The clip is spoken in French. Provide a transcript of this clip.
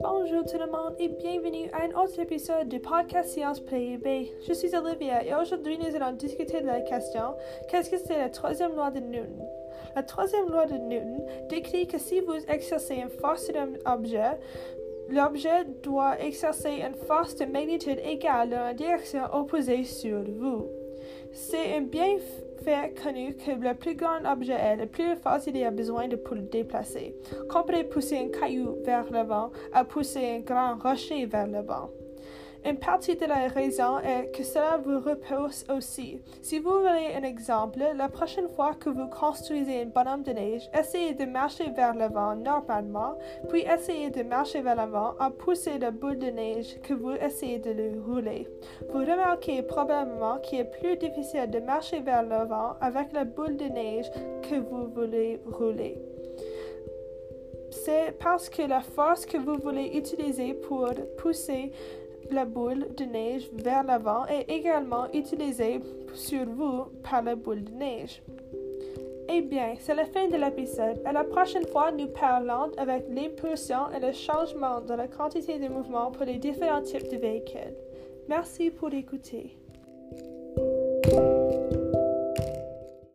Bonjour tout le monde et bienvenue à un autre épisode du podcast Science PIB. Je suis Olivia et aujourd'hui nous allons discuter de la question qu'est-ce que c'est la troisième loi de Newton? La troisième loi de Newton décrit que si vous exercez une force sur un objet, l'objet doit exercer une force de magnitude égale dans la direction opposée sur vous. C'est un bienfait connu que le plus grand objet est, le plus force il y a besoin de pour le déplacer. Comparez pousser un caillou vers l'avant à pousser un grand rocher vers le bas. Une partie de la raison est que cela vous repose aussi. Si vous voulez un exemple, la prochaine fois que vous construisez un bonhomme de neige, essayez de marcher vers l'avant normalement, puis essayez de marcher vers l'avant en poussant la boule de neige que vous essayez de le rouler. Vous remarquez probablement qu'il est plus difficile de marcher vers l'avant avec la boule de neige que vous voulez rouler c'est parce que la force que vous voulez utiliser pour pousser la boule de neige vers l'avant est également utilisée sur vous par la boule de neige. Eh bien, c'est la fin de l'épisode. À la prochaine fois, nous parlons avec l'impulsion et le changement de la quantité de mouvement pour les différents types de véhicules. Merci pour écouter.